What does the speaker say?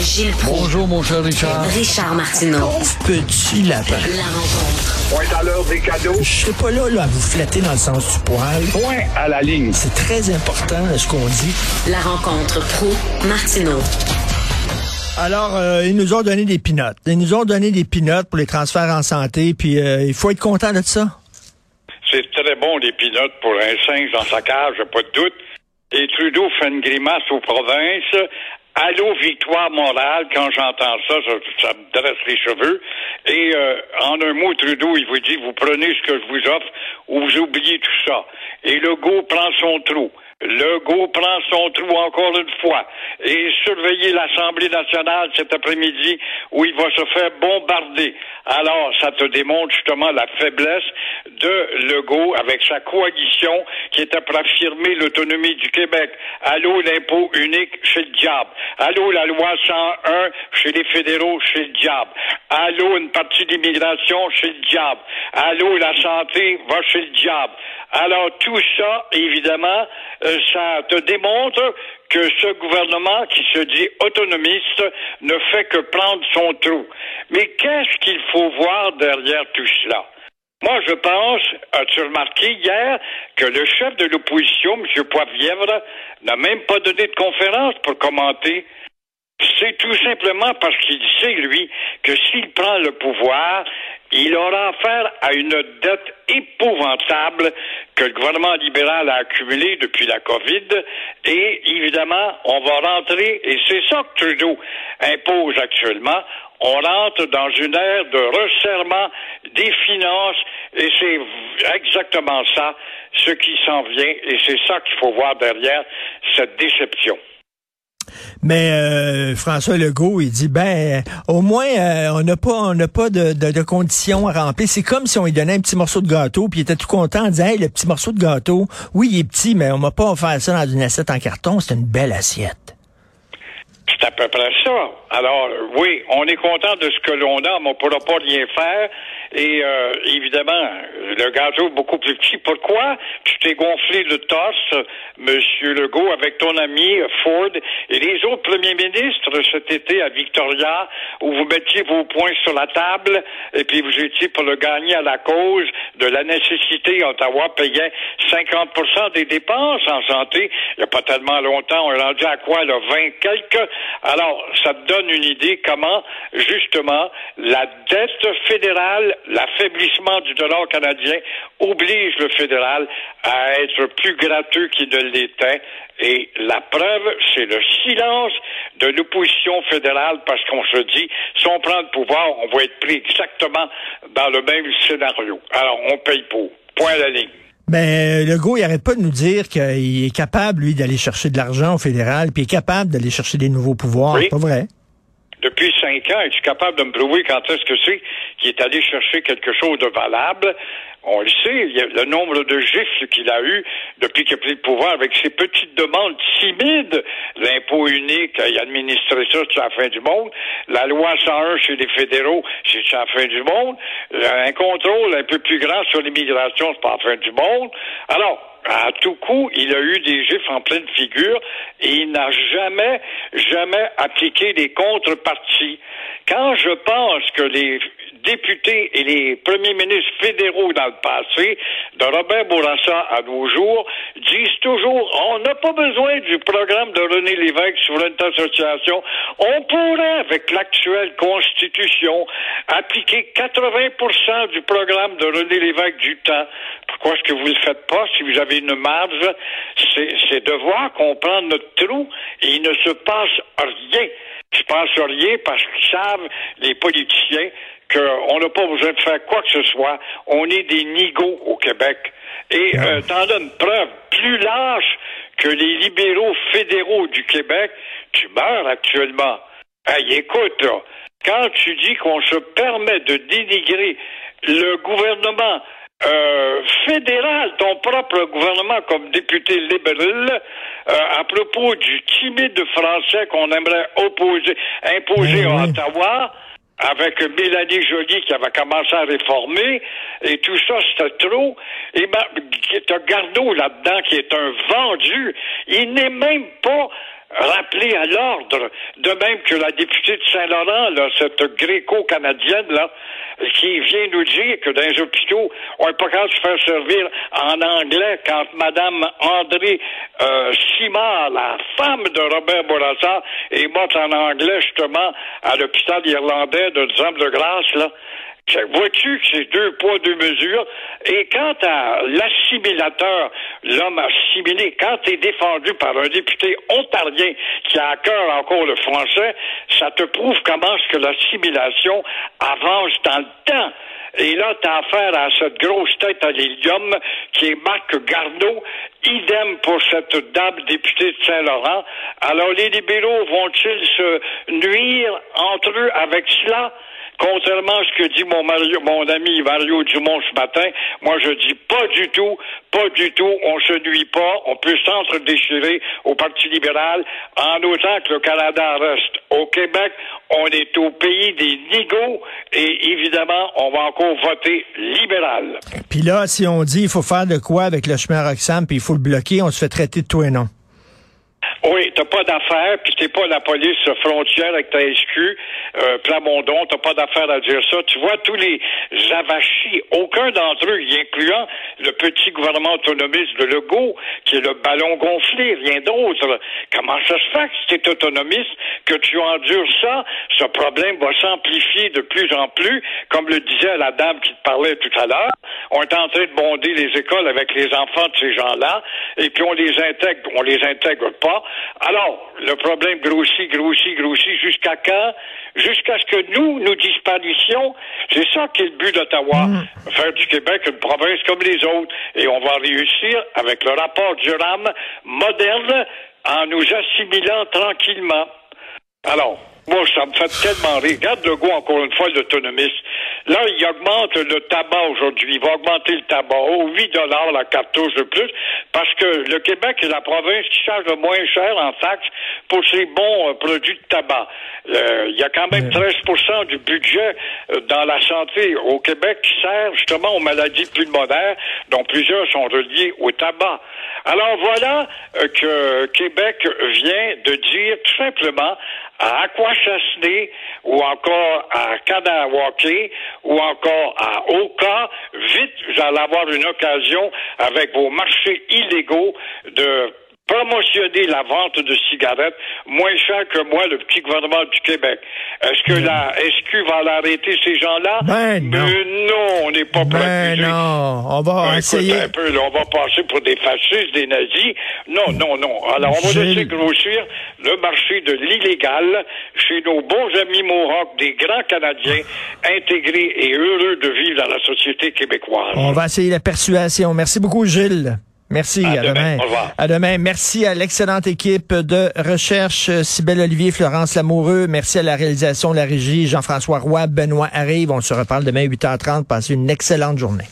Gilles Proulx. Bonjour, mon cher Richard. Richard Martineau. Petit lapin. La rencontre. Point à l'heure des cadeaux. Je serai pas là, là à vous flatter dans le sens du poil. Point à la ligne. C'est très important ce qu'on dit. La rencontre pro martineau Alors, euh, ils nous ont donné des pinottes. Ils nous ont donné des pinottes pour les transferts en santé, puis euh, il faut être content de ça. C'est très bon, les pinottes, pour un singe dans sa cage, pas de doute. Et Trudeau fait une grimace aux provinces. Allô, victoire morale, quand j'entends ça, ça, ça, me dresse les cheveux. Et euh, en un mot, Trudeau, il vous dit, vous prenez ce que je vous offre ou vous oubliez tout ça. Et Legault prend son trou. Legault prend son trou encore une fois et surveiller l'Assemblée nationale cet après-midi où il va se faire bombarder. Alors, ça te démontre justement la faiblesse de Legault avec sa coalition qui était pour affirmer l'autonomie du Québec. Allô, l'impôt unique chez le diable. Allô, la loi 101 chez les fédéraux chez le diable. Allô, une partie d'immigration chez le diable. Allô, la santé va chez le diable. Alors, tout ça, évidemment, ça te démontre que ce gouvernement qui se dit autonomiste ne fait que prendre son trou. Mais qu'est-ce qu'il faut voir derrière tout cela? Moi, je pense, as-tu remarqué hier que le chef de l'opposition, M. Poivrièvre, n'a même pas donné de conférence pour commenter c'est tout simplement parce qu'il sait, lui, que s'il prend le pouvoir, il aura affaire à une dette épouvantable que le gouvernement libéral a accumulée depuis la COVID. Et évidemment, on va rentrer, et c'est ça que Trudeau impose actuellement, on rentre dans une ère de resserrement des finances, et c'est exactement ça, ce qui s'en vient, et c'est ça qu'il faut voir derrière cette déception. Mais euh, François Legault, il dit ben au moins euh, on n'a pas on n'a pas de, conditions à remplir. C'est comme si on lui donnait un petit morceau de gâteau, puis il était tout content en disant hey, le petit morceau de gâteau, oui il est petit, mais on m'a pas offert ça dans une assiette en carton, c'est une belle assiette. C'est à peu près ça. Alors, oui, on est content de ce que l'on a, mais on ne pourra pas rien faire. Et euh, évidemment, le gâteau est beaucoup plus petit. Pourquoi? Tu t'es gonflé le torse, Monsieur Legault, avec ton ami Ford et les autres premiers ministres cet été à Victoria, où vous mettiez vos points sur la table et puis vous étiez pour le gagner à la cause de la nécessité. Ottawa payait 50% des dépenses en santé. Il n'y a pas tellement longtemps, on est rendu à quoi, là, 20 quelques? Alors, ça te donne une idée comment, justement, la dette fédérale l'affaiblissement du dollar canadien oblige le fédéral à être plus gratteux qu'il ne l'était. Et la preuve, c'est le silence de l'opposition fédérale parce qu'on se dit, si on prend le pouvoir, on va être pris exactement dans le même scénario. Alors, on paye pour. Point à la ligne. Ben, Legault, il arrête pas de nous dire qu'il est capable, lui, d'aller chercher de l'argent au fédéral, puis il est capable d'aller chercher des nouveaux pouvoirs. Oui. Pas vrai? Depuis cinq ans, es-tu capable de me prouver quand est-ce que c'est qu'il est allé chercher quelque chose de valable? On le sait, le nombre de gifles qu'il a eu depuis qu'il a pris le pouvoir avec ses petites demandes timides. L'impôt unique, il a administré ça, c'est la fin du monde? La loi 101 chez les fédéraux, c'est la fin du monde? Un contrôle un peu plus grand sur l'immigration, c'est pas la fin du monde. Alors, à tout coup, il a eu des gifs en pleine figure et il n'a jamais, jamais appliqué les contreparties. Quand je pense que les députés et les premiers ministres fédéraux dans le passé, de Robert Bourassa à nos jours, disent toujours on n'a pas besoin du programme de René Lévesque Souveraineté Association. On pourrait, avec l'actuelle constitution, appliquer 80% du programme de René Lévesque du temps. Pourquoi est-ce que vous ne le faites pas? Si vous avez une marge? C'est de voir qu'on prend notre trou et il ne se passe rien. Je pense rien parce qu'ils savent, les politiciens, qu'on n'a pas besoin de faire quoi que ce soit. On est des nigauds au Québec. Et euh, t'en donnes preuve plus lâche que les libéraux fédéraux du Québec, tu meurs actuellement. Hey, écoute, là, quand tu dis qu'on se permet de dénigrer le gouvernement euh, fédéral, ton propre gouvernement comme député libéral, euh, à propos du timide français qu'on aimerait opposer, imposer à Ottawa, avec Mélanie Joly qui avait commencé à réformer, et tout ça, c'était trop. Et ben, t'as Garneau là-dedans qui est un vendu. Il n'est même pas rappelés à l'ordre, de même que la députée de Saint-Laurent, là, cette gréco-canadienne, là, qui vient nous dire que dans les hôpitaux, on n'est pas capable de se faire servir en anglais quand Madame André euh, Simard, la femme de Robert Bourassa, est morte en anglais, justement, à l'hôpital irlandais de Exemple de Grâce, là. Vois-tu que c'est deux poids, deux mesures? Et quant à l'assimilateur, l'homme assimilé, quand tu es défendu par un député ontarien qui a à cœur encore le français, ça te prouve comment que l'assimilation avance dans le temps. Et là, tu as affaire à cette grosse tête à l'hélium qui est Marc Garneau. Idem pour cette dame députée de Saint-Laurent. Alors, les libéraux vont-ils se nuire entre eux avec cela? Contrairement à ce que dit mon, ami Mario Dumont ce matin, moi je dis pas du tout, pas du tout, on se nuit pas, on peut s'entre-déchirer au Parti libéral en autant que le Canada reste au Québec, on est au pays des nigauds et évidemment, on va encore voter libéral. Puis là, si on dit il faut faire de quoi avec le chemin Roxham, puis il faut le bloquer, on se fait traiter de tout et non. Oui, t'as pas d'affaires, puis t'es pas la police frontière avec ta SQ, euh, Plamondon, t'as pas d'affaires à dire ça. Tu vois, tous les avachis, aucun d'entre eux, y incluant le petit gouvernement autonomiste de Legault, qui est le ballon gonflé, rien d'autre. Comment ça se fait que si t'es autonomiste, que tu endures ça, ce problème va s'amplifier de plus en plus, comme le disait la dame qui te parlait tout à l'heure. On est en train de bonder les écoles avec les enfants de ces gens-là, et puis on les intègre, on les intègre pas. Alors, le problème grossit, grossit, grossit, jusqu'à quand? Jusqu'à ce que nous, nous disparaissions. C'est ça qui est le but d'Ottawa. Faire du Québec une province comme les autres. Et on va réussir avec le rapport Durham moderne en nous assimilant tranquillement. Alors, moi, ça me fait tellement rire. Regarde le goût, encore une fois, l'autonomiste. Là, il augmente le tabac aujourd'hui. Il va augmenter le tabac au 8 dollars la cartouche de plus parce que le Québec est la province qui charge le moins cher en taxes pour ses bons euh, produits de tabac. Euh, il y a quand même 13% du budget euh, dans la santé au Québec qui sert justement aux maladies pulmonaires, dont plusieurs sont reliées au tabac. Alors voilà euh, que Québec vient de dire tout simplement à Aquachasney ou encore à Kanawake ou encore à Oka, vite, vous allez avoir une occasion avec vos marchés illégaux de promotionner la vente de cigarettes moins cher que moi, le petit gouvernement du Québec. Est-ce que la SQ va l'arrêter, ces gens-là? Ben non. Mais non, on n'est pas. Ben non, on va Ben, essayer. écoute un peu, là, on va passer pour des fascistes, des nazis. Non, non, non. Alors, on va laisser grossir le marché de l'illégal chez nos bons amis Mohawks, des grands Canadiens intégrés et heureux de vivre dans la société québécoise. On va essayer la persuasion. Merci beaucoup, Gilles. Merci. À À, demain. demain. Au revoir. À demain. Merci à l'excellente équipe de recherche, Cybelle Olivier, Florence Lamoureux. Merci à la réalisation de la régie, Jean-François Roy, Benoît Arrive. On se reparle demain 8h30. Passez une excellente journée.